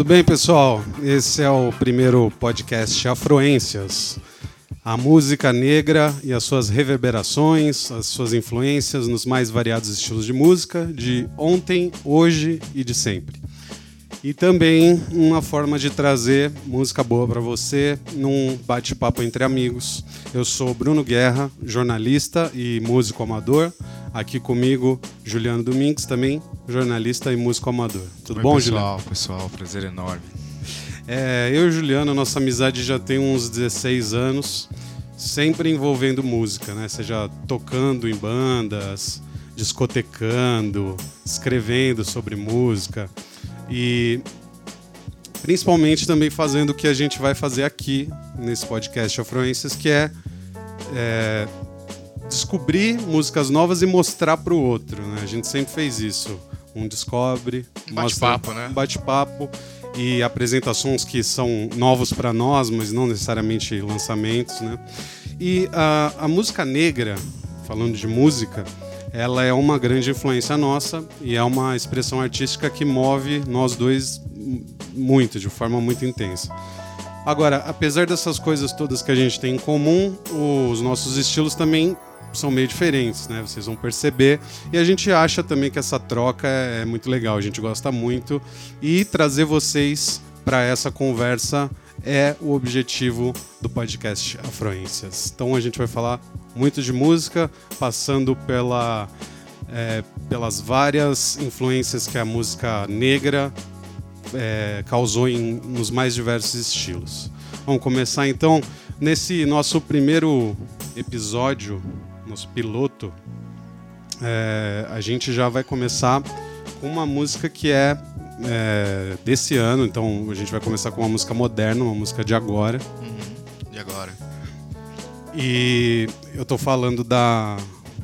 Tudo bem, pessoal? Esse é o primeiro podcast Afroências. A música negra e as suas reverberações, as suas influências nos mais variados estilos de música, de ontem, hoje e de sempre. E também uma forma de trazer música boa para você num bate-papo entre amigos. Eu sou Bruno Guerra, jornalista e músico amador. Aqui comigo, Juliano Domingues, também jornalista e músico amador. Tudo Oi, bom, pessoal, Juliano? Pessoal, prazer enorme. É, eu e Juliano, nossa amizade já tem uns 16 anos, sempre envolvendo música, né? Seja tocando em bandas, discotecando, escrevendo sobre música e principalmente também fazendo o que a gente vai fazer aqui nesse podcast Afluências, que é, é descobrir músicas novas e mostrar para o outro. Né? A gente sempre fez isso. Um descobre, Um bate-papo, né? Um bate-papo e apresentações que são novos para nós, mas não necessariamente lançamentos, né? E a, a música negra, falando de música, ela é uma grande influência nossa e é uma expressão artística que move nós dois muito, de forma muito intensa. Agora, apesar dessas coisas todas que a gente tem em comum, os nossos estilos também são meio diferentes, né? Vocês vão perceber. E a gente acha também que essa troca é muito legal, a gente gosta muito. E trazer vocês para essa conversa é o objetivo do podcast Afroências. Então a gente vai falar muito de música, passando pela, é, pelas várias influências que a música negra é, causou em, nos mais diversos estilos. Vamos começar então nesse nosso primeiro episódio, nosso piloto. É, a gente já vai começar com uma música que é, é, desse ano, então a gente vai começar com uma música moderna, uma música de agora. Uhum. E agora? E eu tô falando da,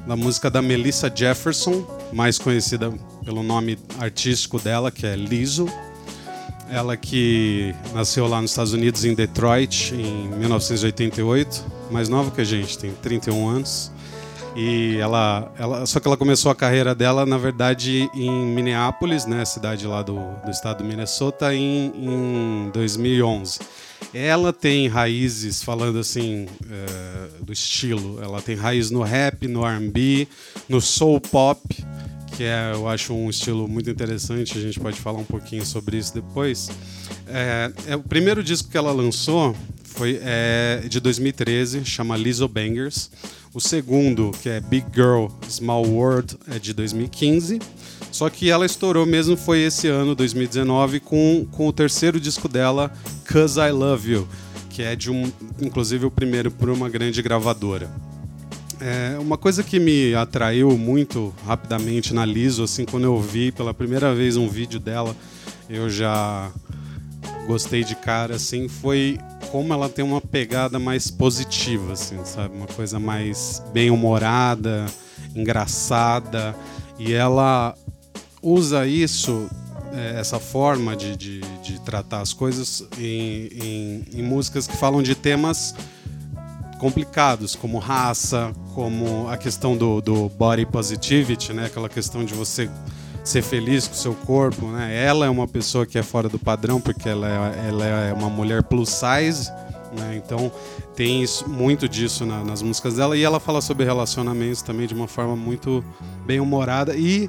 da música da Melissa Jefferson, mais conhecida pelo nome artístico dela, que é Lizzo. Ela que nasceu lá nos Estados Unidos, em Detroit, em 1988, mais nova que a gente, tem 31 anos. E ela, ela, só que ela começou a carreira dela, na verdade, em Minneapolis, né, cidade lá do, do estado do Minnesota, em, em 2011. Ela tem raízes, falando assim, é, do estilo. Ela tem raiz no rap, no R&B, no soul pop, que é, eu acho um estilo muito interessante. A gente pode falar um pouquinho sobre isso depois. É, é o primeiro disco que ela lançou foi é, de 2013, chama Lizzo Bangers. O segundo, que é Big Girl Small World, é de 2015. Só que ela estourou mesmo foi esse ano, 2019, com, com o terceiro disco dela, Cause I Love You, que é de um, inclusive o primeiro por uma grande gravadora. É, uma coisa que me atraiu muito rapidamente na Lizzo, assim, quando eu vi pela primeira vez um vídeo dela, eu já gostei de cara, assim, foi como ela tem uma pegada mais positiva, assim, sabe? Uma coisa mais bem-humorada, engraçada. E ela usa isso, é, essa forma de, de, de, tratar as coisas em, em, em músicas que falam de temas complicados, como raça, como a questão do, do body positivity, né? Aquela questão de você ser feliz com o seu corpo, né? Ela é uma pessoa que é fora do padrão porque ela é, ela é uma mulher plus size, né? Então tem isso, muito disso na, nas músicas dela e ela fala sobre relacionamentos também de uma forma muito bem humorada e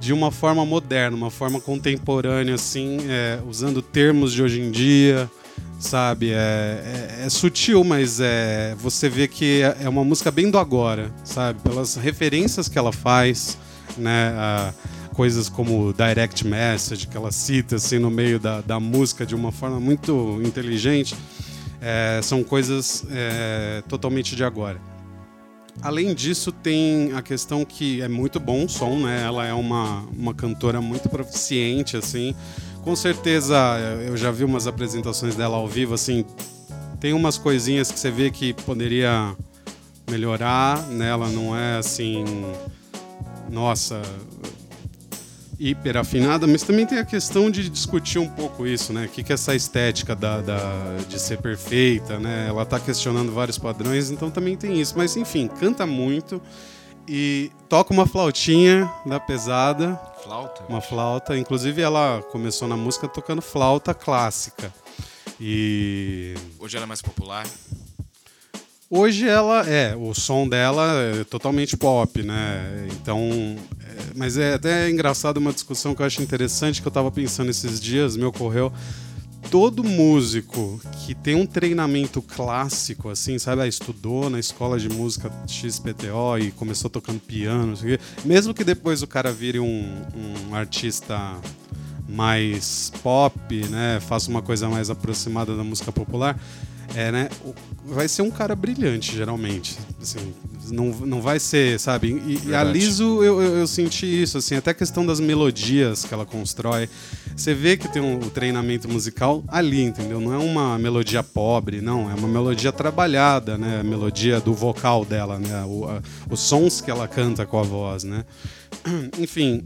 de uma forma moderna, uma forma contemporânea, assim, é, usando termos de hoje em dia, sabe? É, é, é, sutil, mas é, você vê que é uma música bem do agora, sabe? Pelas referências que ela faz, né? Coisas como direct message que ela cita assim no meio da, da música de uma forma muito inteligente, é, são coisas é, totalmente de agora. Além disso, tem a questão que é muito bom o som, né? Ela é uma, uma cantora muito proficiente, assim. Com certeza, eu já vi umas apresentações dela ao vivo, assim. Tem umas coisinhas que você vê que poderia melhorar, né? Ela não é assim. Nossa, hiper afinada, mas também tem a questão de discutir um pouco isso, né? O que, que é essa estética da, da, de ser perfeita, né? Ela está questionando vários padrões, então também tem isso. Mas enfim, canta muito e toca uma flautinha da pesada, Flauta? uma flauta. Inclusive, ela começou na música tocando flauta clássica. E Hoje ela é mais popular. Hoje ela é, o som dela é totalmente pop, né? Então, é, mas é até engraçado uma discussão que eu acho interessante que eu tava pensando esses dias, me ocorreu. Todo músico que tem um treinamento clássico, assim, sabe? Ah, estudou na escola de música XPTO e começou tocando piano, mesmo que depois o cara vire um, um artista mais pop, né? Faça uma coisa mais aproximada da música popular, é, né? Vai ser um cara brilhante, geralmente. Assim, não, não vai ser, sabe? E, e a. Liso, eu, eu, eu senti isso, assim, até a questão das melodias que ela constrói. Você vê que tem um, o treinamento musical ali, entendeu? Não é uma melodia pobre, não. É uma melodia trabalhada, né? A melodia do vocal dela, né? O- a- os sons que ela canta com a voz, né? Enfim,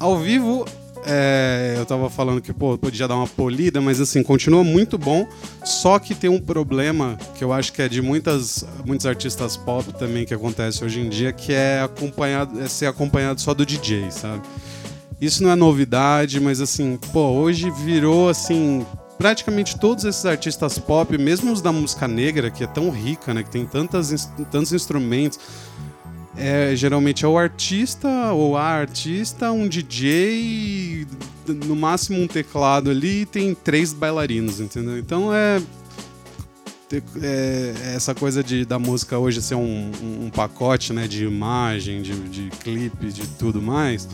ao vivo, é, eu tava falando que pô, podia dar uma polida, mas assim, continua muito bom. Só que tem um problema que eu acho que é de muitas, muitos artistas pop também que acontece hoje em dia, que é, acompanhado, é ser acompanhado só do DJ, sabe? Isso não é novidade, mas assim, pô, hoje virou assim. Praticamente todos esses artistas pop, mesmo os da música negra, que é tão rica, né? Que tem tantas, tantos instrumentos, é, geralmente é o artista ou a artista, um DJ, no máximo um teclado ali e tem três bailarinos, entendeu? Então é, é essa coisa de, da música hoje ser um, um- um pacote né, de imagem, de, de clipe, de tudo mais.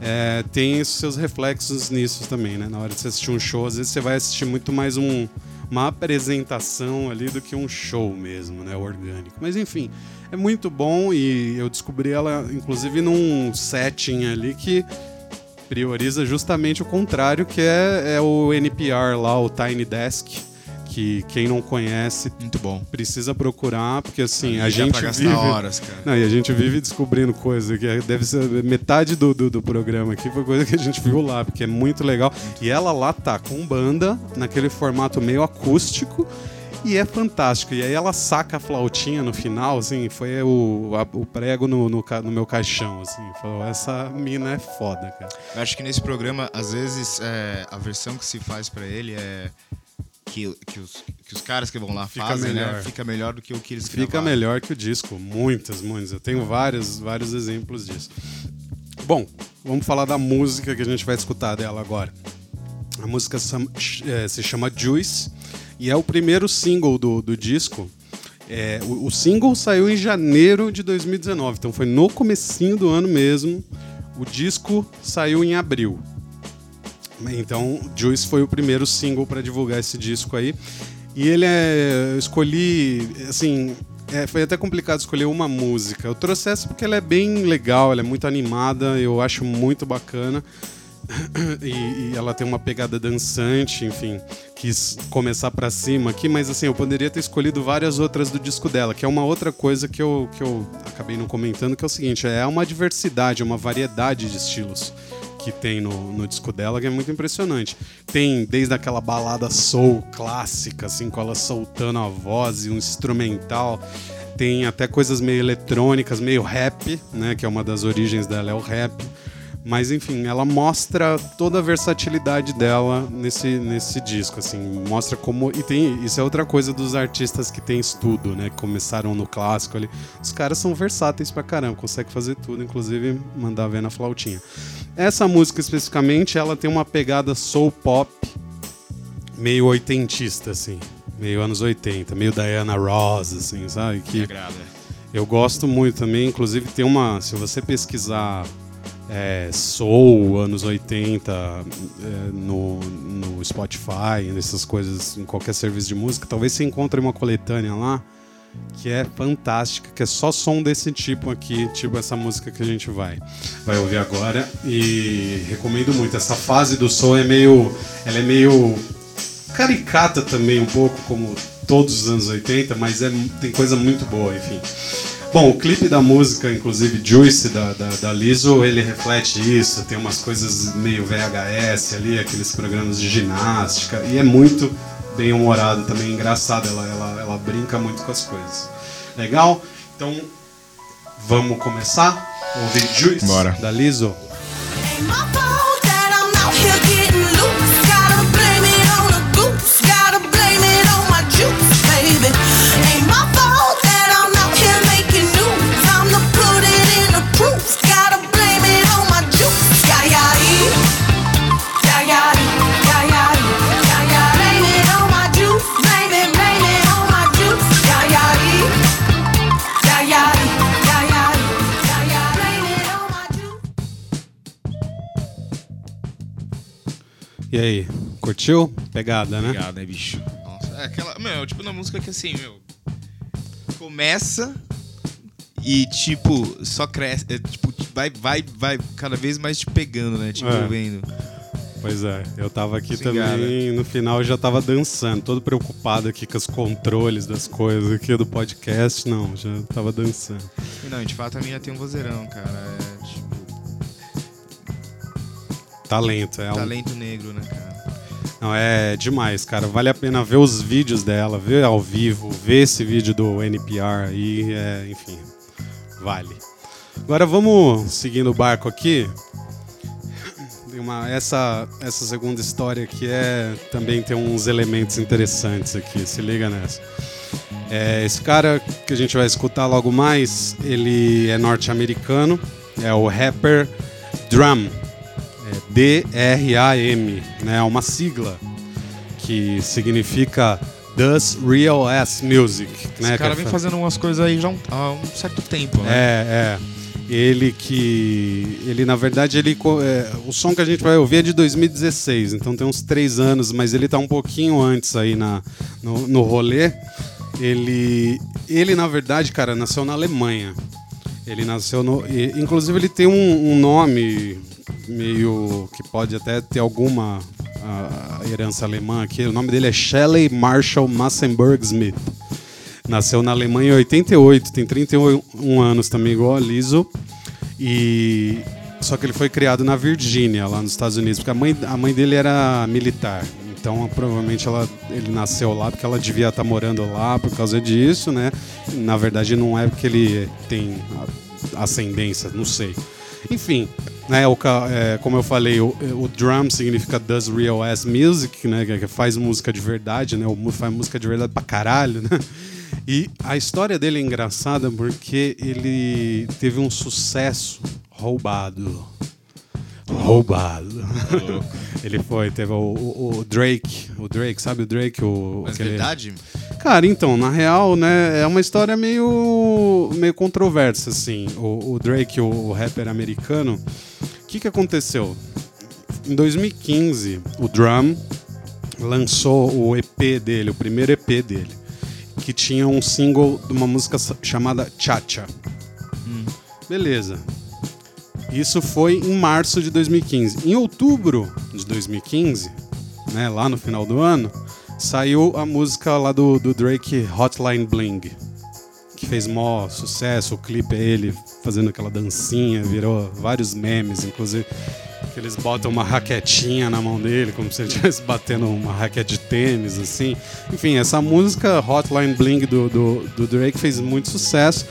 É, tem seus reflexos nisso também, né? Na hora de você assistir um show, às vezes você vai assistir muito mais um, uma apresentação ali do que um show mesmo, né? Orgânico. Mas enfim, é muito bom e eu descobri ela, inclusive, num setting ali que prioriza justamente o contrário, que é, é o NPR lá, o Tiny Desk, que quem não conhece Muito bom. precisa procurar, porque assim, a Dá gente pra gastar vive... horas, cara. Não, e a gente vive descobrindo coisa que é- deve ser metade do, do, do programa aqui foi coisa que a gente viu lá, porque é muito legal. E ela lá tá com banda, naquele formato meio acústico, e é fantástico. E aí ela saca a flautinha no final, assim, foi o, a- o prego no, no, no meu caixão, assim. Falou, essa mina é foda, cara. Eu acho que nesse programa, às vezes, é, a versão que se faz pra ele é que, que, os, que os caras que vão lá Fica fazem, né? melhor. Fica melhor do que o que eles Fica gravaram. melhor que o disco, muitas, muitas. Eu tenho vários, vários exemplos disso. Bom, vamos falar da música que a gente vai escutar dela agora. A música eh, se chama Juice e é o primeiro single do, do disco. É, o, o single saiu em janeiro de 2019, então foi no comecinho do ano mesmo. O disco saiu em abril. Então, Juice foi o primeiro single para divulgar esse disco aí. E ele é. Eu escolhi. Assim. é, foi até complicado escolher uma música. Eu trouxe essa porque ela é bem legal, ela é muito animada, eu acho muito bacana. E, e ela tem uma pegada dançante, enfim. Quis começar pra cima aqui, mas assim, eu poderia ter escolhido várias outras do disco dela, que é uma outra coisa que eu, que eu acabei não comentando, que é o seguinte: é uma diversidade, uma variedade de estilos que tem no, no disco dela, que é muito impressionante. Tem desde aquela balada soul clássica, assim, com ela soltando a voz e um instrumental. Tem até coisas meio eletrônicas, meio rap, né? Que é uma das origens dela, é o rap. Mas enfim, ela mostra toda a versatilidade dela nesse, nesse disco, assim, mostra como. E tem. Isso é outra coisa dos artistas que tem estudo, né? Que começaram no clássico ali. Os caras são versáteis pra caramba, conseguem fazer tudo, inclusive mandar ver na flautinha. Essa música especificamente, ela tem uma pegada soul pop meio oitentista, assim. Meio anos 80, meio Diana Ross, assim, sabe? Me Que agrada. eu gosto muito também, inclusive tem uma. Se você pesquisar é, Soul, anos 80, é, no, no Spotify, nessas coisas, em qualquer serviço de música, talvez você encontre uma coletânea lá que é fantástica, que é só som desse tipo aqui, tipo essa música que a gente vai, vai ouvir agora. E recomendo muito. Essa fase do som é meio. Ela é meio caricata também, um pouco, como todos os anos 80, mas é, tem coisa muito boa, enfim. Bom, o clipe da música, inclusive Juice, da, da, da Lizzo, ele reflete isso, tem umas coisas meio VHS ali, aqueles programas de ginástica, e é muito bem humorado também, engraçado, ela, ela, ela brinca muito com as coisas. Legal? Então, Vamos começar? Ouvir Juice Bora. da Lizzo? Ain't E aí, curtiu? Pegada, né? Obrigado, né, bicho? Nossa, é aquela. Meu, tipo, na música que assim, meu. Começa e, tipo, só cresce. é, tipo, vai, vai, vai cada vez mais te pegando, né? Tipo, É. vendo. Pois é, eu tava aqui também, no final eu já tava dançando, todo preocupado aqui com os controles das coisas aqui do podcast, não, já tava dançando. E não, de fato a minha tem um vozeirão, cara. É, Talento, é um talento negro, né, cara? Não, é demais, cara. Vale a pena ver os vídeos dela, ver ao vivo, ver esse vídeo do NPR aí, é, enfim, vale. Agora vamos seguindo o barco aqui. Uma, essa, essa segunda história aqui é também tem uns elementos interessantes aqui, se liga nessa. É, esse cara que a gente vai escutar logo mais, ele é norte-americano, é o rapper Drum. É D-R-A-M, né? É uma sigla que significa Does Real Ass Music. Né? Esse cara que vem é- fazendo umas coisas aí já há um, certo tempo, né? É, é. Ele que. Ele, na verdade, ele. é, o som que a gente vai ouvir é de 2016, então tem uns três anos, mas ele tá um pouquinho antes aí na, no, no rolê. Ele. Ele, na verdade, cara, nasceu na Alemanha. Ele nasceu no. e- inclusive, ele tem um, um nome meio. que pode até ter alguma ah, herança alemã aqui. O nome dele é Shelley Marshall Massenberg Smith. Nasceu na Alemanha em 88, tem 31 anos também, igual a Lizzo. E só que ele foi criado na Virgínia, lá nos Estados Unidos, porque a mãe, a mãe dele era militar. Então, provavelmente ela, ele nasceu lá porque ela devia estar morando lá por causa disso, né? Na verdade, não é porque ele tem ascendência, não sei. Enfim, né, o, é, como eu falei, o, o drum significa does real ass music, né, que- que faz música de verdade, né, faz música de verdade pra caralho, né? E a história dele é engraçada porque ele teve um sucesso roubado. Roubado. ele foi, teve o, o- o Drake, o Drake, sabe o Drake? O, Mas aquele- verdade? Cara, então, na real, né, é uma história meio, meio controversa, assim. O, o Drake, o, o rapper americano, o que, que aconteceu? Em 2015, o Drum lançou o EP dele, o primeiro EP dele, que tinha um single de uma música chamada Cha-Cha. Beleza. Isso foi em março de 2015. Em outubro de 2015, né, lá no final do ano, saiu a música lá do, do Drake Hotline Bling, que fez mó sucesso. O clipe é ele fazendo aquela dancinha, virou vários memes, inclusive que eles botam uma raquetinha na mão dele, como se ele estivesse batendo uma raquete de tênis, assim. Enfim, essa música Hotline Bling do, do, do Drake fez muito sucesso.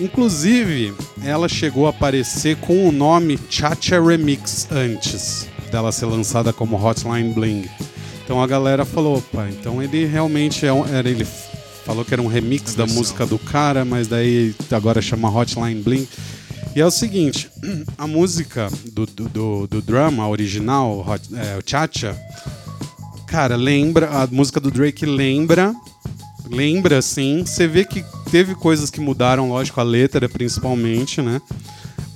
Inclusive, ela chegou a aparecer com o nome Chacha Remix antes dela ser lançada como Hotline Bling. Então a galera falou, opa, então ele realmente é um, era ele falou que era um remix da música do cara, mas daí agora chama Hotline Bling. E é o seguinte, a música do, do, do, do drum, a original, Hot, é, o Chacha, cara, lembra, a música do Drake lembra, lembra sim, você vê que teve coisas que mudaram, lógico, a letra principalmente, né?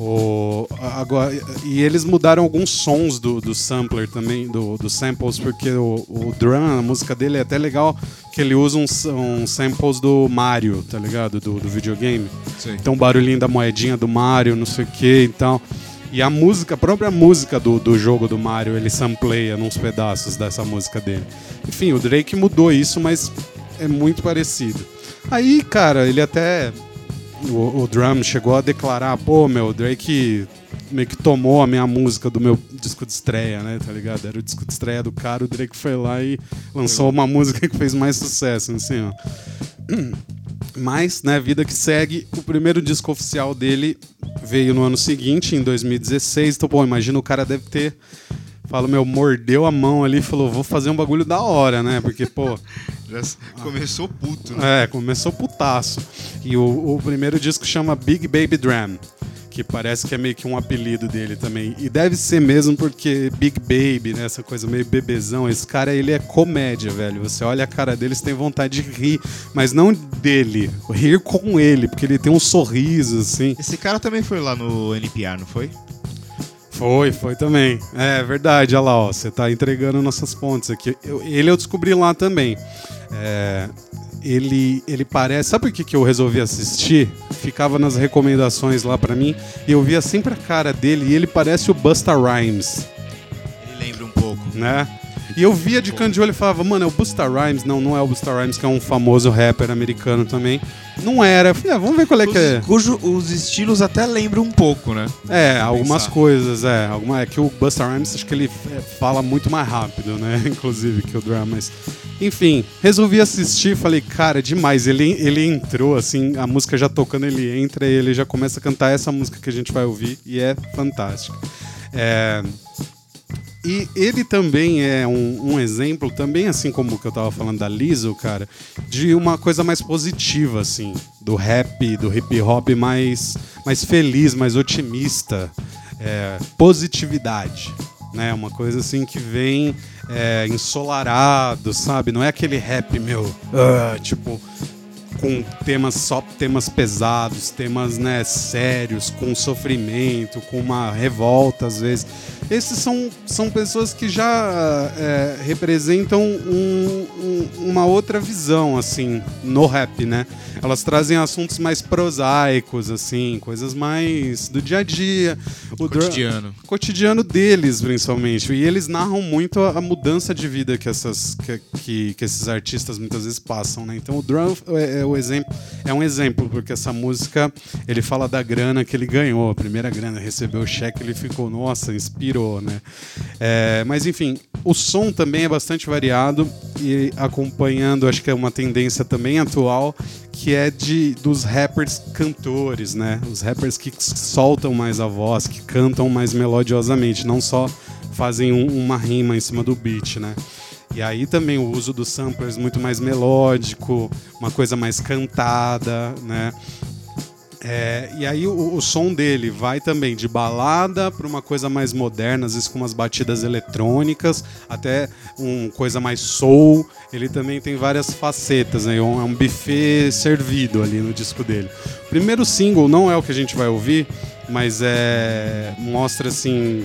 O, agora, e eles mudaram alguns sons do, do sampler também, do, dos samples, porque o, o drum, a música dele é até legal que ele usa uns, uns samples do Mario, tá ligado? Do, do videogame. Sei. Então o barulhinho da moedinha do Mario, não sei o que então. E a música, a própria música do, do jogo do Mario, ele sampleia nos pedaços dessa música dele. Enfim, o Drake mudou isso, mas é muito parecido. Aí, cara, ele até. O, o Drum chegou a declarar, pô, meu, Drake meio que tomou a minha música do meu disco de estreia, né? Tá ligado? Era o disco de estreia do cara, o Drake foi lá e lançou uma música que fez mais sucesso, assim, ó. Mas, né, vida que segue, o primeiro disco oficial dele veio no ano seguinte, em 2016. Então, bom, imagina o cara deve ter. Fala, meu, mordeu a mão ali e falou: vou fazer um bagulho da hora, né? Porque, pô. Já começou puto, né? É, começou putaço. E o, o primeiro disco chama Big Baby Dram, que parece que é meio que um apelido dele também. E deve ser mesmo porque Big Baby, né, essa coisa meio bebezão, esse cara ele é comédia, velho. Você olha a cara dele, você tem vontade de rir, mas não dele, rir com ele, porque ele tem um sorriso assim. Esse cara também foi lá no NPR, não foi? Foi, foi também. É verdade, olha lá, ó. Você tá entregando nossas pontes aqui. Eu- ele eu descobri lá também. É, ele, ele parece. Sabe por que, que eu resolvi assistir? Ficava nas recomendações lá pra mim e eu via sempre a cara dele e ele parece o Busta Rhymes, Ele lembra um pouco. né? E eu via de canto de olho e falava, mano, é o Busta Rhymes? Não, não é o Busta Rhymes, que é um famoso rapper americano também. Não era. Eu falei, ah, vamos ver qual é que é. Os, cujo os estilos até lembram um pouco, né? É, algumas pensar. coisas, é. Alguma, é que o Busta Rhymes, acho que ele é, fala muito mais rápido, né? Inclusive que o Drum, mas... Enfim, resolvi assistir falei, cara, demais. Ele, ele entrou, assim, a música já tocando, ele entra e ele já começa a cantar essa música que a gente vai ouvir e é fantástica. É... E ele também é um, um exemplo, também assim como o que eu tava falando da Lizzo, cara, de uma coisa mais positiva, assim, do rap, do hip hop mais, mais feliz, mais otimista, é, positividade, né? Uma coisa assim que vem é, ensolarado, sabe? Não é aquele rap, meu, ah, tipo, com temas só temas pesados, temas né, sérios, com sofrimento, com uma revolta às vezes. Esses são, são pessoas que já é, representam um- um- uma outra visão assim no rap, né? Elas trazem assuntos mais prosaicos, assim, coisas mais do dia a dia, o Cotidiano. cotidiano deles, principalmente. E eles narram muito a, a mudança de vida que, essas, que, que, que esses artistas muitas vezes passam, né? Então o Drum é, é o exemplo, é um exemplo, porque essa música ele fala da grana que ele ganhou, a primeira grana, recebeu o cheque, ele ficou, nossa, inspirou, né? É, mas enfim, o som também é bastante variado e acompanhando, acho que é uma tendência também atual, que é de dos rappers cantores, né? Os rappers que soltam mais a voz, que cantam mais melodiosamente, não só fazem um- uma rima em cima do beat, né? E aí também o uso dos samplers muito mais melódico, uma coisa mais cantada, né? É, e aí o, o som dele vai também de balada para uma coisa mais moderna, às vezes com umas batidas eletrônicas, até uma coisa mais soul. Ele também tem várias facetas, né? É um, é um buffet servido ali no disco dele. O primeiro single não é o que a gente vai ouvir, mas é mostra assim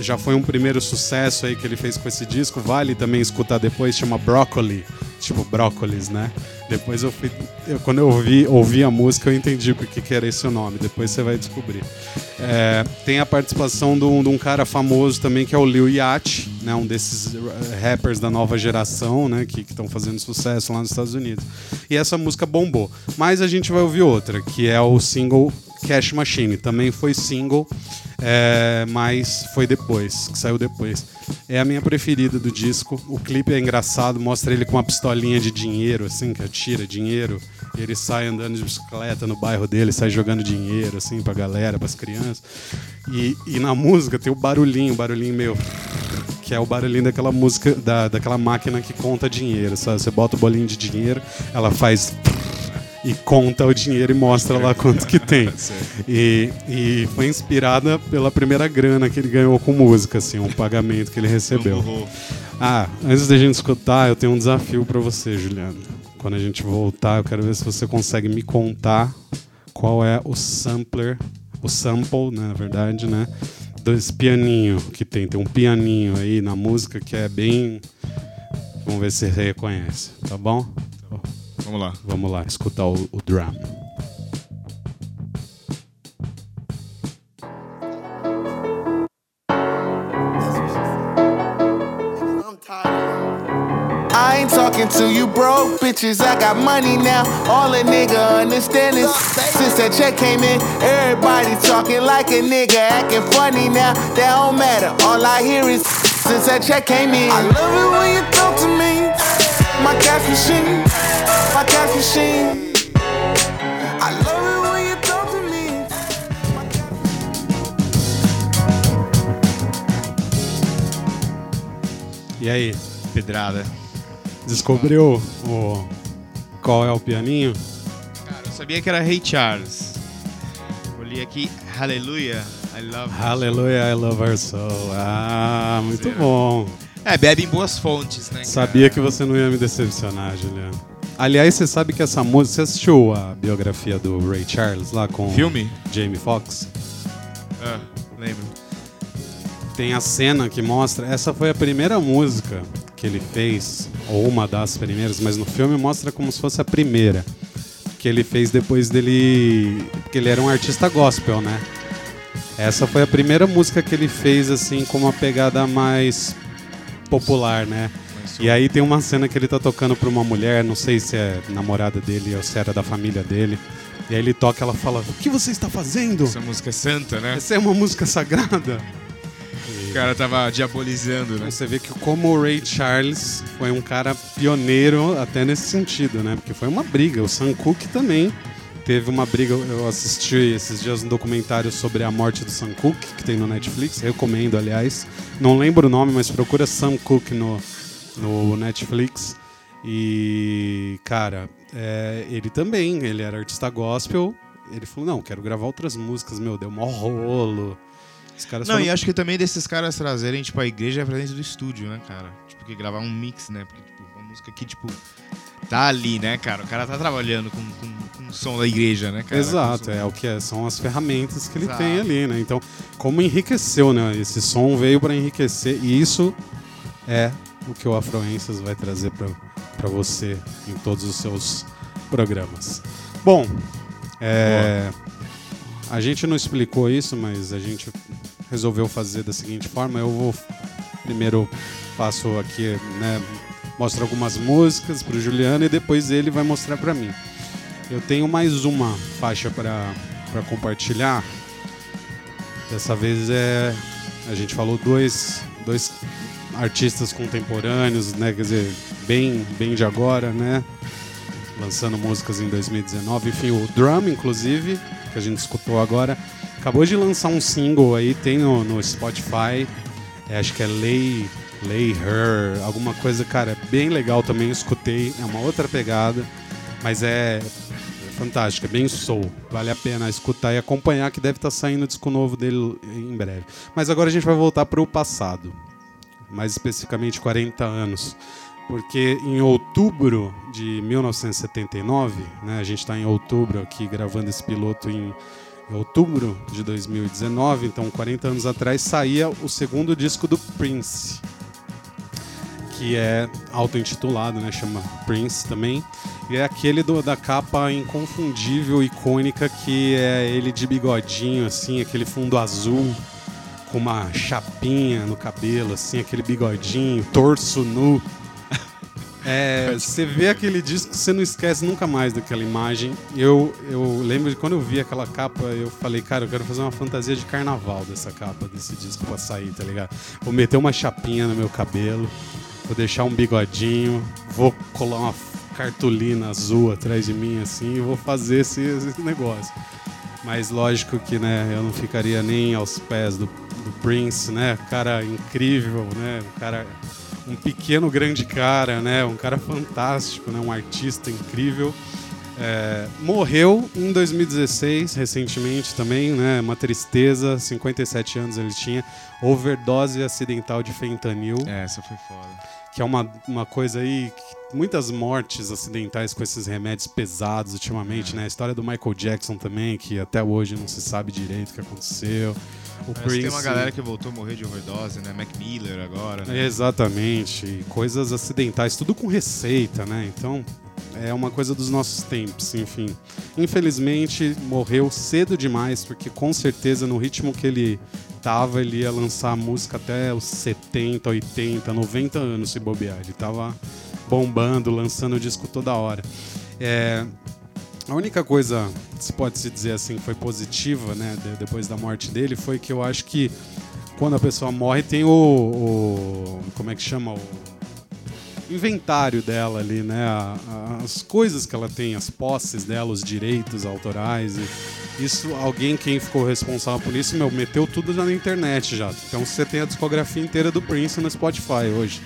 já foi um primeiro sucesso aí que ele fez com esse disco. Vale também escutar depois, chama Broccoli. Tipo brócolis, né? Depois eu fui. eu- quando eu ouvi, ouvi a música, eu entendi por que que era esse o nome. Depois você vai descobrir. É, tem a participação de um, de um cara famoso também, que é o Lil Yachty, né? Um desses eh, rappers da nova geração, né? Que estão fazendo sucesso lá nos Estados Unidos. E essa música bombou. Mas a gente vai ouvir outra, que é o single Cash Machine. Também foi single, é, mas foi depois, que saiu depois. É a minha preferida do disco. O clipe é engraçado, mostra ele com uma pistolinha de dinheiro, assim, que atira dinheiro. E ele sai andando de bicicleta no bairro dele, sai jogando dinheiro, assim, pra galera, pras crianças. E, e na música tem o barulhinho, o barulhinho meio. Que é o barulhinho daquela música, da, daquela máquina que conta dinheiro, sabe? Você bota o bolinho de dinheiro, ela faz e conta o dinheiro e mostra lá quanto que tem. E, e foi inspirada pela primeira grana que ele ganhou com música, assim, um pagamento que ele recebeu. Ah, antes da gente escutar, eu tenho um desafio pra você, Juliano. Quando a gente voltar, eu quero ver se você consegue me contar qual é o sampler, o sample, né, na verdade, né, desse pianinho que tem. Tem um pianinho aí na música que é bem. Vamos ver se você reconhece, tá bom? Vamos lá. Vamos lá, escutar o, o drum. I'm tired. I ain't talking to you broke bitches. I got money now. All a nigga understand is since that check came in, everybody talking like a nigga, acting funny now. That don't matter. All I hear is since that check came in. I love it when you my cash my cash me. E aí, pedrada? Descobriu o qual é o pianinho? Cara, eu sabia que era Ray Charles. Eu li aqui Hallelujah, I love Hallelujah, I love her soul. Ah, muito bom. É, bebe em boas fontes, né? Sabia que você não ia me decepcionar, Juliano. Aliás, você sabe que essa música. Você assistiu a biografia do Ray Charles lá com Filme? Jamie Foxx? Ah, lembro. Tem a cena que mostra. Essa foi a primeira música que ele fez, ou uma das primeiras, mas no filme mostra como se fosse a primeira. Que ele fez depois dele. Porque ele era um artista gospel, né? Essa foi a primeira música que ele fez, assim, com uma pegada mais popular, né? E aí tem uma cena que ele tá tocando pra uma mulher, não sei se é namorada dele ou se era da família dele. E aí ele toca, ela fala: O que você está fazendo? Essa música é santa, né? Essa é uma música sagrada. O cara tava diabolizando, né? Você vê que como o Ray Charles foi um cara pioneiro até nesse sentido, né? Porque foi uma briga. O Sam Cooke também teve uma briga. Eu assisti esses dias um documentário sobre a morte do Sam Cooke, que tem no Netflix. Recomendo, aliás. Não lembro o nome, mas procura Sam Cooke no, no Netflix. E, cara, é, ele também, ele era artista gospel. Ele falou, não, quero gravar outras músicas, meu, deu mó rolo. Os caras Não, foram- e acho que também desses caras trazerem, tipo, a igreja é pra dentro do estúdio, né, cara? Tipo, que gravar um mix, né? Porque, tipo, uma música que, tipo, tá ali, né, cara? O cara tá trabalhando com, com, com o som da igreja, né, cara? Exato, é o que é, são as ferramentas que ele Exato. tem ali, né? Então, como enriqueceu, né? Esse som veio para enriquecer e isso é o que o Afroências vai trazer para você em todos os seus programas. Bom, é, a gente não explicou isso, mas a gente resolveu fazer da seguinte forma. Eu vou primeiro passo aqui, né? Mostro algumas músicas para o Juliano e depois ele vai mostrar para mim. Eu tenho mais uma faixa para compartilhar. Dessa vez é. A gente falou dois, dois artistas contemporâneos, né? Quer dizer, bem, bem de agora, né? Lançando músicas em 2019. Enfim, o Drum, inclusive, que a gente escutou agora, acabou de lançar um single aí, tem no, no Spotify. É, acho que é Lay, Lay Her, alguma coisa, cara, é bem legal também. Escutei, é uma outra pegada, mas é, é fantástico, é bem soul. Vale a pena escutar e acompanhar, que deve estar saindo o disco novo dele em breve. Mas agora a gente vai voltar para o passado, mais especificamente 40 anos. Porque em outubro de 1979, né, a gente está em outubro aqui gravando esse piloto em outubro de 2019, então 40 anos atrás, saía o segundo disco do Prince, que é auto-intitulado, né? Chama Prince também. E é aquele do- da capa inconfundível, icônica, que é ele de bigodinho, assim, aquele fundo azul, com uma chapinha no cabelo, assim, aquele bigodinho, torso nu. É, você vê aquele disco, você não esquece nunca mais daquela imagem. Eu, eu lembro de quando eu vi aquela capa, eu falei, cara, eu quero fazer uma fantasia de carnaval dessa capa, desse disco pra sair, tá ligado? Vou meter uma chapinha no meu cabelo, vou deixar um bigodinho, vou colar uma cartolina azul atrás de mim, assim, e vou fazer esse, esse negócio. Mas lógico que, né, eu não ficaria nem aos pés do, do Prince, né? Cara incrível, né? Um cara um pequeno grande cara, né? Um cara fantástico, né? Um artista incrível. É, morreu em 2016, recentemente também, né? Uma tristeza, 57 anos ele tinha, overdose acidental de fentanil É, essa foi foda. que é uma, uma coisa aí, muitas mortes acidentais com esses remédios pesados ultimamente, né? A história do Michael Jackson também, que até hoje não se sabe direito o que aconteceu. O Parece que tem uma galera que voltou a morrer de overdose, né? Mac Miller agora, né? Exatamente, coisas acidentais, tudo com receita, né? Então, é uma coisa dos nossos tempos, enfim. Infelizmente, morreu cedo demais, porque com certeza no ritmo que ele tava, ele ia lançar música até os 70, 80, 90 anos se bobear. Ele tava bombando, lançando disco toda hora. É, a única coisa, se pode se dizer assim, que foi positiva, né, de- depois da morte dele, foi que eu acho que quando a pessoa morre tem o, o- como é que chama o inventário dela ali, né, as coisas que ela tem, as posses dela, os direitos autorais isso, alguém quem ficou responsável por isso, meu, meteu tudo já na internet já. Então você tem a discografia inteira do Prince no Spotify hoje.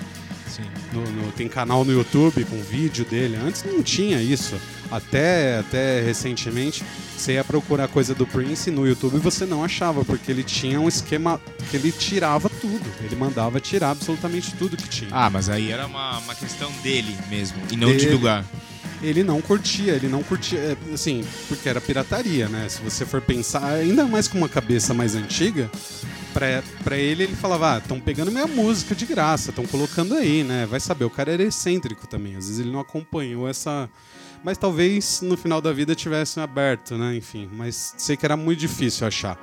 No- no- tem canal no YouTube com vídeo dele. Antes não tinha isso. Até, até recentemente, você ia procurar coisa do Prince no YouTube e você não achava, porque ele tinha um esquema que ele tirava tudo. Ele mandava tirar absolutamente tudo que tinha. Ah, mas aí era uma, uma questão dele mesmo, e não de Dele. lugar. Ele não curtia, ele não curtia, é, assim, porque era pirataria, né? Se você for pensar, ainda mais com uma cabeça mais antiga, pra, ele ele falava, ah, estão pegando minha música de graça, estão colocando aí, né? Vai saber, o cara era excêntrico também, às vezes ele não acompanhou essa. Mas talvez no final da vida tivessem aberto, né? Enfim, mas sei que era muito difícil achar.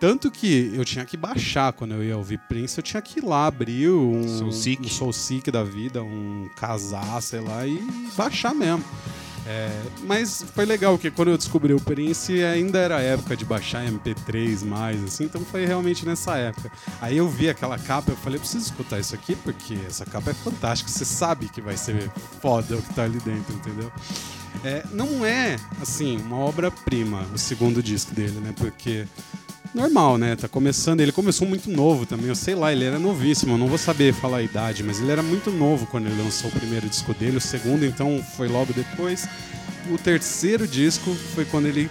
Tanto que eu tinha que baixar quando eu ia ouvir Prince, eu tinha que ir lá abrir um Soulseek. um Soulseek da vida, um casar, sei lá, e baixar mesmo. É, mas foi legal, porque quando eu descobri o Prince, ainda era a época de baixar MP3 mais, assim, então foi realmente nessa época. Aí eu vi aquela capa, eu falei, preciso escutar isso aqui, porque essa capa é fantástica, você sabe que vai ser foda o que tá ali dentro, entendeu? É, não é, assim, uma obra-prima o segundo disco dele, né? Porque normal, né? Tá começando. Ele começou muito novo também. Eu sei lá, ele era novíssimo. Eu não vou saber falar a idade, mas ele era muito novo quando ele lançou o primeiro disco dele. O segundo, então, foi logo depois. O terceiro disco foi quando ele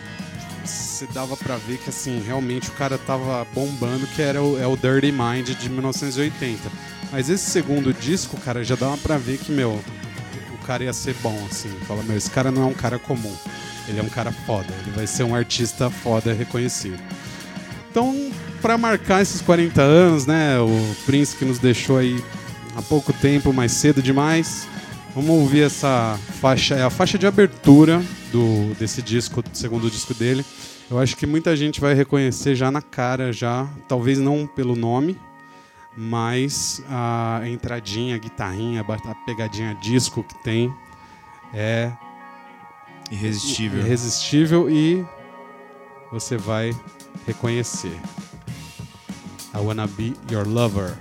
se dava pra ver que assim realmente o cara tava bombando, que era o, é o Dirty Mind de 1980. Mas esse segundo disco, cara, já dava pra ver que meu o cara ia ser bom assim. Fala, meu, esse cara não é um cara comum. Ele é um cara foda. Ele vai ser um artista foda reconhecido. Então, pra marcar esses 40 anos, né, o Prince que nos deixou aí há pouco tempo, mais cedo demais. Vamos ouvir essa faixa, é a faixa de abertura do desse disco, do segundo disco dele. Eu acho que muita gente vai reconhecer já na cara, já, talvez não pelo nome, mas a entradinha, a guitarrinha, a pegadinha disco que tem é Irresistível. irresistível e você vai reconhecer. I wanna be your lover.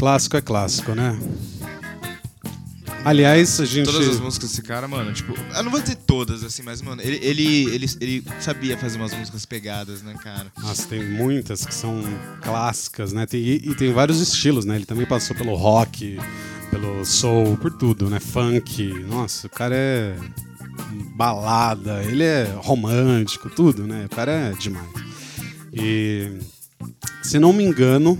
Clássico é clássico, né? Aliás, a gente. Todas as músicas desse cara, mano, tipo, eu não vou dizer todas, assim, mas, mano, ele, ele, ele, ele sabia fazer umas músicas pegadas, né, cara? Nossa, tem muitas que são clássicas, né? Tem- e, e tem vários estilos, né? Ele também passou pelo rock, pelo soul, por tudo, né? Funk. Nossa, o cara é balada, ele é romântico, tudo, né? O cara é demais. E se não me engano,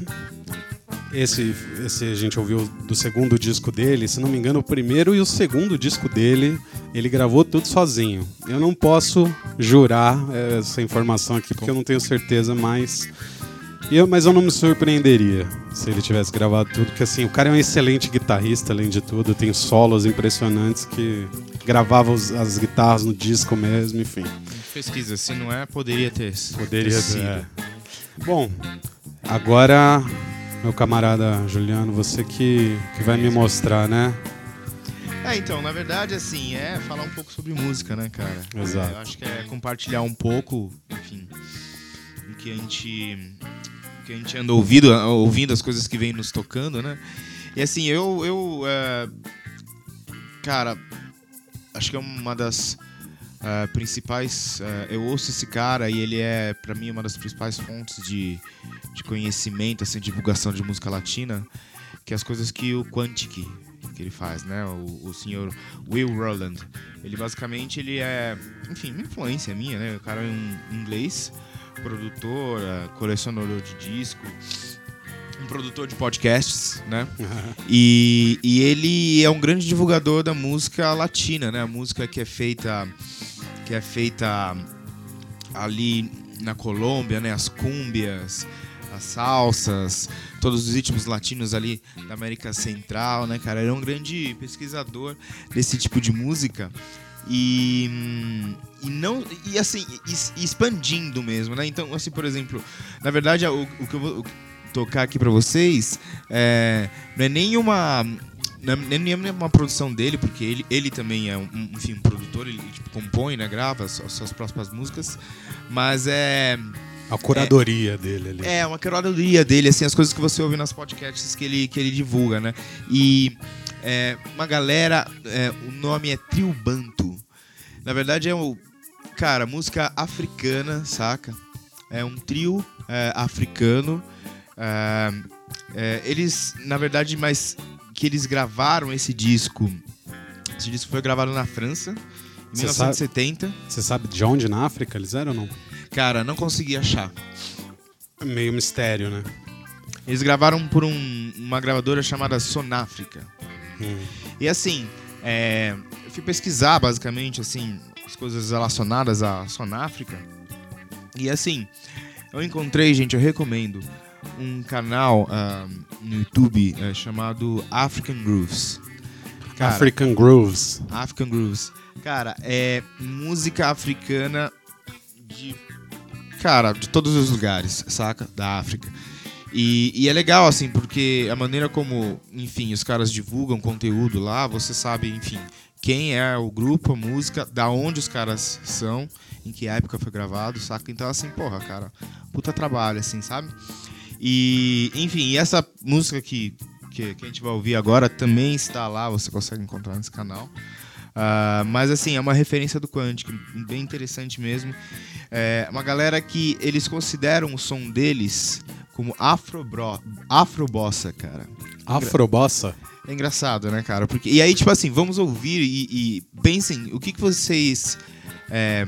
esse, esse a gente ouviu do segundo disco dele, se não me engano, o primeiro e o segundo disco dele, ele gravou tudo sozinho. Eu não posso jurar eh, essa informação aqui porque eu não tenho certeza, mas eu, mas eu não me surpreenderia se ele tivesse gravado tudo, porque assim, o cara é um excelente guitarrista, além de tudo, tem solos impressionantes que gravava os- as guitarras no disco mesmo, enfim. Pesquisa, se não é, poderia ter. Poderia ter é. Bom, agora, meu camarada Juliano, você que, que vai me mostrar, né? É, então, na verdade, assim, é falar um pouco sobre música, né, cara? Exato. É, eu acho que é compartilhar um pouco, enfim, o que a gente, o que a gente anda ouvindo, ouvindo as coisas que vem nos tocando, né? E assim, eu, eu é, cara, acho que é uma das é, principais, é, eu ouço esse cara e ele é, pra mim, uma das principais fontes de, de conhecimento, assim, divulgação de música latina, que é as coisas que o Quantic que ele faz, né? O, o senhor Will Roland. Ele basicamente ele é, enfim, uma influência minha, né? O cara é um inglês, produtor, eh, colecionador de disco, um produtor de podcasts, né? E, e ele é um grande divulgador da música latina, né? A música que é feita que é feita ali na Colômbia, né? As cúmbias, as salsas, todos os ritmos latinos ali da América Central, né, cara? Ele é um grande pesquisador desse tipo de música. E, hum, e não e assim expandindo mesmo, né? Então, assim, por exemplo, na verdade o, o que eu vou tocar aqui pra vocês é, não é nenhuma não é nem uma produção dele, porque ele, ele também é um, enfim, um produtor, ele tipo, compõe, né, grava as, as suas próprias músicas, mas é A curadoria dele ali. é, uma curadoria dele, assim, as coisas que você ouve nas podcasts que ele, que ele divulga, né? E é, uma galera, é, o nome é Trio Banto. Na verdade é o. Cara, música africana, saca? É um trio é, africano. É, é, eles, na verdade, mas que eles gravaram esse disco. Esse disco foi gravado na França, em sabe- 1970. Você sabe de onde na África eles eram ou não? Cara, não consegui achar. É Meio mistério, né? Eles gravaram por um- uma gravadora chamada Sonáfrica. Hum. E assim, é, eu fui pesquisar basicamente assim as coisas relacionadas à Sonáfrica. E assim, eu encontrei, gente, eu recomendo um canal ah, no YouTube eh, chamado African Grooves. Cara, African Grooves. African Grooves. Cara, é música africana de. Cara, de todos os lugares, saca? Da África. E, e é legal, assim, porque a maneira como, enfim, os caras divulgam conteúdo lá, você sabe, enfim, quem é o grupo, a música, da onde os caras são, em que época foi gravado, saca? Então, assim, porra, cara, puta trabalho, assim, sabe? E, enfim, e essa música que, que, que a gente vai ouvir agora também está lá, você consegue encontrar nesse canal. Ah, mas assim, é uma referência do Quantic, bem interessante mesmo. É uma galera que eles consideram o som deles como afrobro, afrobossa, cara. Afrobossa. É engraçado, né, cara? Porque, e aí, tipo assim, vamos ouvir e, e pensem, o que, que vocês é,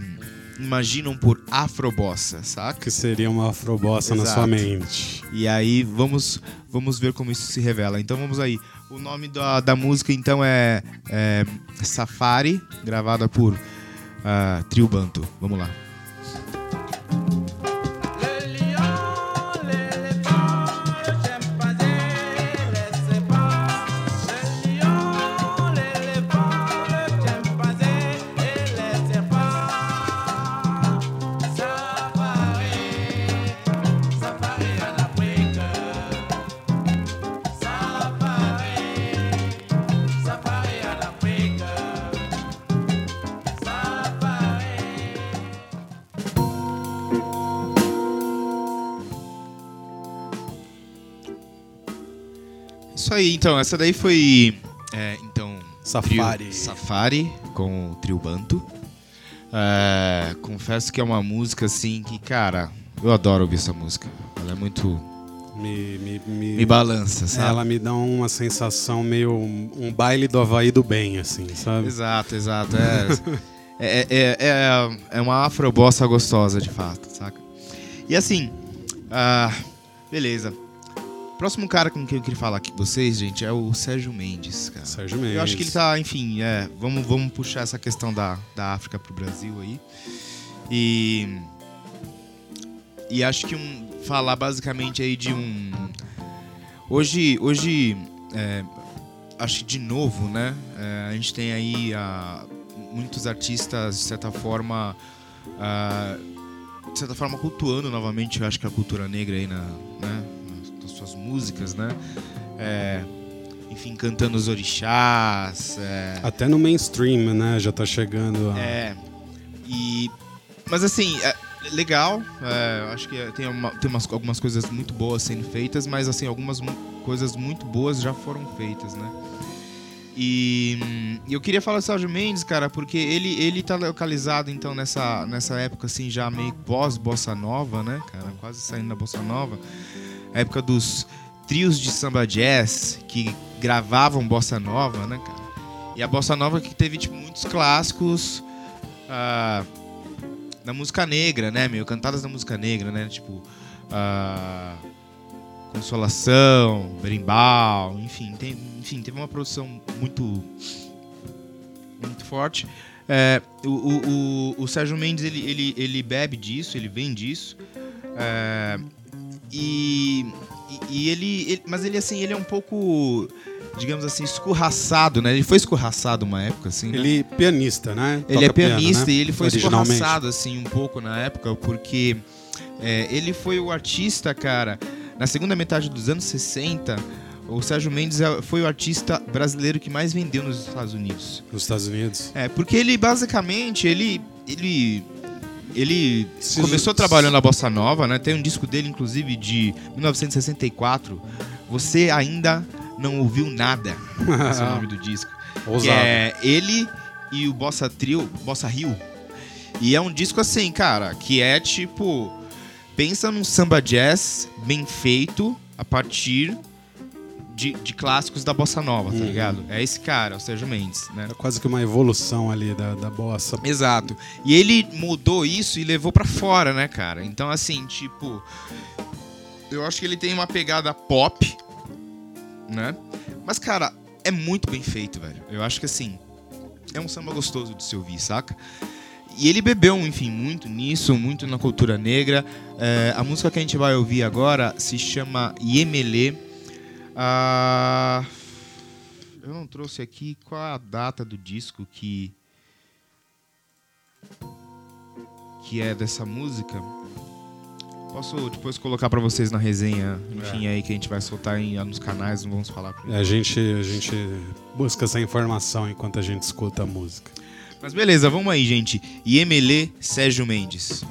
imaginam por afrobossa, saca? Que seria uma afrobossa na sua mente. E aí vamos, vamos ver como isso se revela. Então vamos aí. O nome da, da música então é, é Safari, gravada por ah, Trio Banto. Vamos lá. Aí, então. Essa daí foi. é, então. Safari. Trio Safari com o Trio Banto. É, confesso que é uma música assim que, cara, eu adoro ouvir essa música. Ela é muito. Me, me, me, Me balança, sabe? Ela me dá uma sensação meio um, baile do Havaí do bem, assim, sabe? Exato, exato. É, é, é, é, é uma afrobossa gostosa, de fato, saca? E assim, ah, beleza. Próximo cara com quem eu queria falar aqui com vocês, gente, é o Sérgio Mendes, cara. Sérgio Mendes. Eu acho que ele tá, enfim, é, vamos, vamos puxar essa questão da, da África pro Brasil aí. E. E acho que um, falar basicamente aí de um. Hoje, hoje é, acho que de novo, né? é, a gente tem aí ah, muitos artistas, de certa forma. ah, de certa forma, cultuando novamente, eu acho que a cultura negra aí na, né, suas músicas, né? É, enfim, cantando os orixás. é, Até no mainstream, né? Já tá chegando a... é. E. Mas assim, é legal. é, acho que tem, uma- tem umas, algumas coisas muito boas sendo feitas, mas assim, algumas coisas muito boas já foram feitas, né? E eu queria falar do Sérgio Mendes, cara, porque ele, ele tá localizado, então, nessa, nessa época, assim, já meio pós-bossa nova, né, cara? Quase saindo da bossa nova. A época dos trios de samba jazz que gravavam bossa nova, né, cara? E a bossa nova que teve, tipo, muitos clássicos ah, da música negra, né, meu? Cantadas da música negra, né? Tipo, ah, Consolação, Berimbau, enfim, tem, enfim, teve uma produção muito muito forte. É, o, o, o, o Sérgio Mendes ele, ele, ele bebe disso, ele vem disso. É, e, e, e ele, ele- Mas ele assim, ele é um pouco. digamos assim, escorraçado, né? Ele foi escorraçado uma época, assim. né? Ele pianista, né? Ele é Toca piano, pianista né? e ele foi escorraçado, assim, um pouco na época, porque é, ele foi o artista, cara, na segunda metade dos anos 60, o Sérgio Mendes é- foi o artista brasileiro que mais vendeu nos Estados Unidos. Nos Estados Unidos. É, porque ele, basicamente, ele... ele ele Se- começou trabalhando na Bossa Nova, né? Tem um disco dele, inclusive, de 1964. Você ainda não ouviu nada. Esse é o nome do disco. Ousado. é ele e o Bossa Trio, Bossa Rio. E é um disco assim, cara, que é tipo. Pensa num samba jazz bem feito a partir de, de clássicos da Bossa Nova, tá ligado? É esse cara, o Sérgio Mendes, né? É quase que uma evolução ali da, da bossa. Exato. E ele mudou isso e levou pra fora, né, cara? Então, assim, tipo. Eu acho que ele tem uma pegada pop, né? Mas, cara, é muito bem feito, velho. Eu acho que, assim. É um samba gostoso de se ouvir, saca? E ele bebeu, enfim, muito nisso, muito na cultura negra. É, a música que a gente vai ouvir agora se chama Yemele. Ah, eu não trouxe aqui qual é a data do disco que que é dessa música. Posso depois colocar pra vocês na resenha, enfim, aí que a gente vai soltar em, nos canais, não vamos falar A gente, a gente busca essa informação enquanto a gente escuta a música. Mas beleza, vamos aí, gente. Yemele Sérgio Mendes.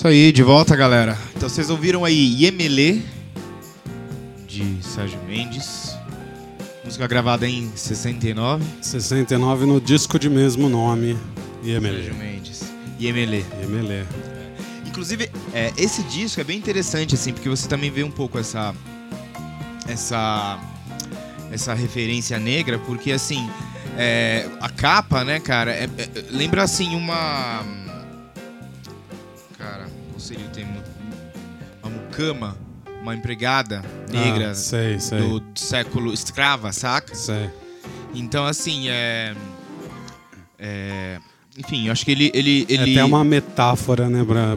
Isso aí, de volta, galera. Então vocês ouviram aí Yemele de Sérgio Mendes. Música gravada em 69. 69 no disco de mesmo nome. Sérgio Yemele. Mendes. Yemele. Yemele. Inclusive, é, esse disco é bem interessante, assim, porque você também vê um pouco essa. Essa. Essa referência negra, porque assim. é, a capa, né, cara, é- é- lembra assim uma. Cara, qual seria o termo? Uma mucama, uma empregada negra Ah, sei, sei. do, século escrava, saca? sei. Então, assim, é. é, enfim, eu acho que ele. ele, É ele até uma metáfora, né, pra,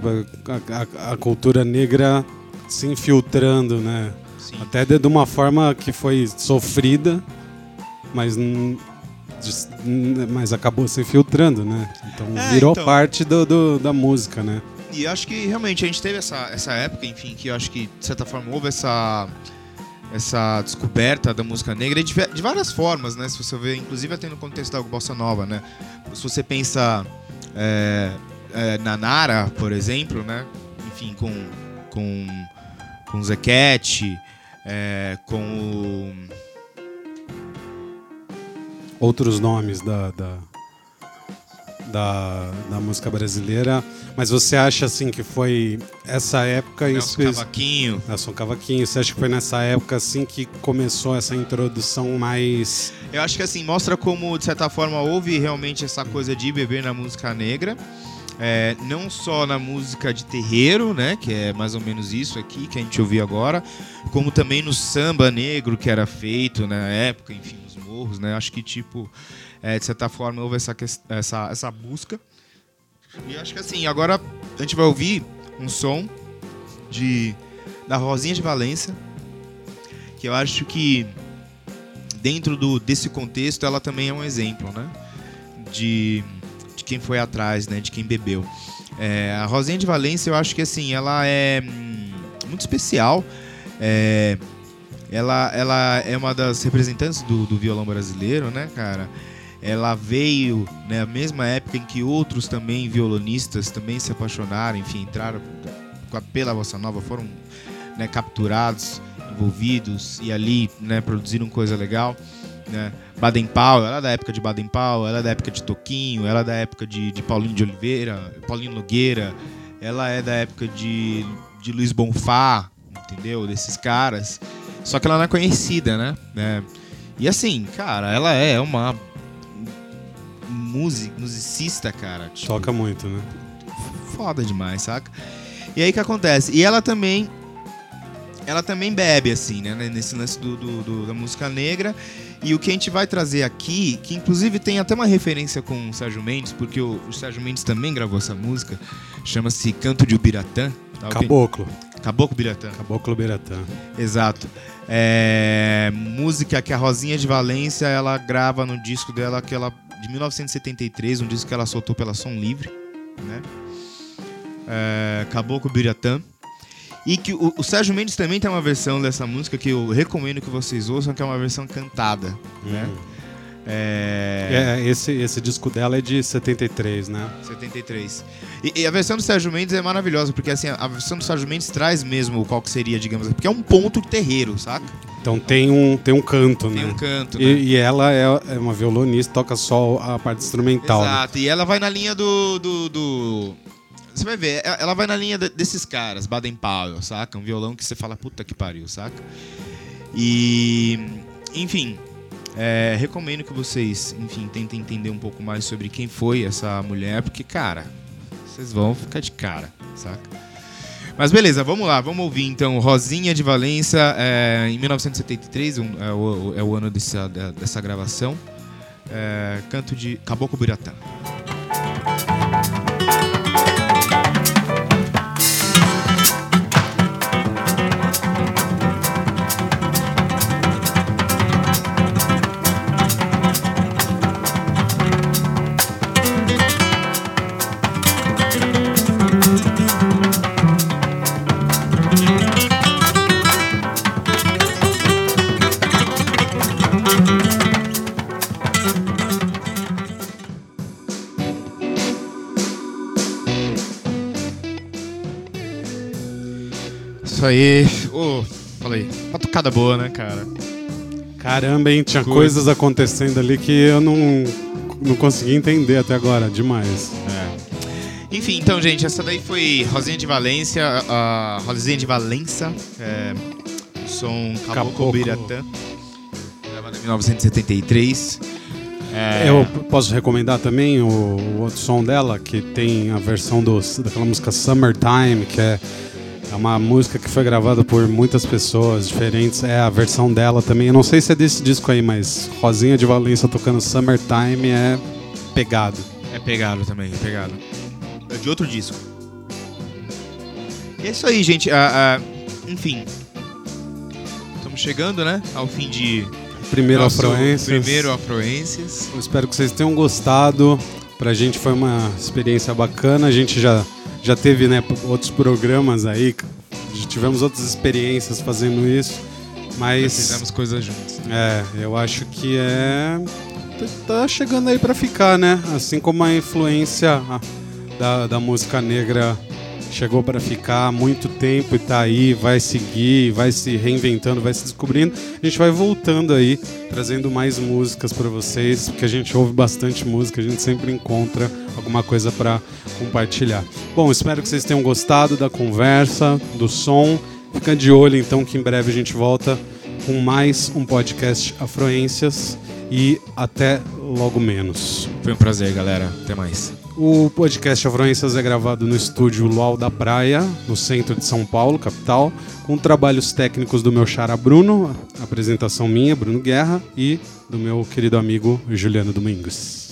a, a- a cultura negra se infiltrando, né? Sim. Até de, de uma forma que foi sofrida, mas, mas acabou se infiltrando, né? Então É, virou então. parte do, do- da música, né? E acho que realmente a gente teve essa, essa época, enfim, que eu acho que de certa forma houve essa, essa descoberta da música negra de, de várias formas, né? Se você ver, inclusive até no contexto da bossa nova, né? Se você pensa é, é, na Nara, por exemplo, né? Enfim, com com com Zequete, é, com o Outros nomes da, da, da, da música brasileira. Mas você acha, assim, que foi essa época... Nelson espe- Cavaquinho. Nelson Cavaquinho, você acha que foi nessa época, assim, que começou essa introdução mais... Eu acho que assim, mostra como, de certa forma, houve realmente essa coisa de beber na música negra. É, não só na música de terreiro, né? Que é mais ou menos isso aqui que a gente ouviu agora, como também no samba negro que era feito na época, enfim, nos morros, né? Acho que, tipo, é, de certa forma, houve essa, essa, essa busca. E acho que assim, agora a gente vai ouvir um som de da Rosinha de Valença, que eu acho que dentro do, desse contexto, ela também é um exemplo, né? De, de quem foi atrás, né? De quem bebeu. É, a Rosinha de Valência, eu acho que assim, ela é hum, muito especial. É, ela, ela é uma das representantes do, do violão brasileiro, né, cara? Ela veio na né, mesma época em que outros também violonistas também se apaixonaram, enfim, entraram pela bossa nova, foram né, capturados, envolvidos e ali né, produziram coisa legal. Né? Baden Powell, ela é da época de Baden Powell, ela é da época de Toquinho, ela é da época de, de Paulinho de Oliveira, Paulinho Nogueira, ela é da época de, de Luiz Bonfá, entendeu? Desses caras. Só que ela não é conhecida, né? É. E assim, cara, ela é uma music, musicista, cara. Tipo, Toca muito, né? foda demais, saca? E aí o que acontece? E ela também. Ela também bebe, assim, né? Nesse lance do, do- do- da música negra. E o que a gente vai trazer aqui, que inclusive tem até uma referência com o Sérgio Mendes, porque o, o Sérgio Mendes também gravou essa música, chama-se Canto de Ubiratã. tá? Caboclo. Caboclo Biratã. Caboclo Beratã. Exato. É, música que a Rosinha de Valência ela grava no disco dela que ela de 1973, um disco que ela soltou pela Som Livre, né? É, Caboclo Biratã. E que o, o Sérgio Mendes também tem uma versão dessa música que eu recomendo que vocês ouçam, que é uma versão cantada, né? É, É, esse, esse disco dela é de 73, né? 73. E, e a versão do Sérgio Mendes é maravilhosa, porque assim, a versão do Sérgio Mendes traz mesmo qual que seria, digamos, porque é um ponto terreiro, saca? Então tem um, tem um canto, Tem né? um canto, né? E, e ela é, é uma violonista, toca só a parte instrumental. né? Exato, e ela vai na linha do, do, do- Você vai ver, e- ela vai na linha de- desses caras, Baden Powell, saca? Um violão que você fala, puta que pariu, saca? E. Enfim. é, recomendo que vocês, enfim, tentem entender um pouco mais sobre quem foi essa mulher, porque, cara, vocês vão ficar de cara, saca? Mas beleza, vamos lá, vamos ouvir então Rosinha de Valência, é, em 1973, um- é, o, é o ano dessa, dessa gravação. É, canto de Caboclo Biratã. Isso aí. Fala aí. Uma tocada boa, né, cara? Caramba, hein? Tinha Coisa. coisas acontecendo ali que eu não, não consegui entender até agora. Demais. É. Enfim, então, gente, essa daí foi Rosinha de Valência, a Rosinha de Valença, é, som Caboclo. Biratã, gravada em 1973. É, Eu posso recomendar também o, o outro som dela, que tem a versão dos, daquela música Summertime, que é, é uma música que foi gravada por muitas pessoas diferentes. É a versão dela também. Eu não sei se é desse disco aí, mas Rosinha de Valença tocando Summertime é pegado. É pegado também, é pegado. É de outro disco. E é isso aí, gente. Ah, ah, enfim. Estamos chegando, né? Ao fim de. Primeiro Afroências. Primeiro Afroências. Eu espero que vocês tenham gostado. Pra gente foi uma experiência bacana. A gente já, já teve né, outros programas aí. Já tivemos outras experiências fazendo isso. Mas Fizemos coisas juntos. é, eu acho que é. tá- Tá chegando aí pra ficar, né? Assim como a influência da, da música negra chegou pra ficar muito tempo e tá aí, vai seguir, vai se reinventando, vai se descobrindo. A gente vai voltando aí, trazendo mais músicas pra vocês, porque a gente ouve bastante música, a gente sempre encontra alguma coisa pra compartilhar. Bom, espero que vocês tenham gostado da conversa, do som. Fica de olho então que em breve a gente volta com mais um podcast Afroências e até logo menos. Foi um prazer, galera. Até mais. O podcast Afroências é gravado no estúdio Luau da Praia, no centro de São Paulo, capital, com trabalhos técnicos do meu xará Bruno, apresentação minha, Bruno Guerra, e do meu querido amigo Juliano Domingos.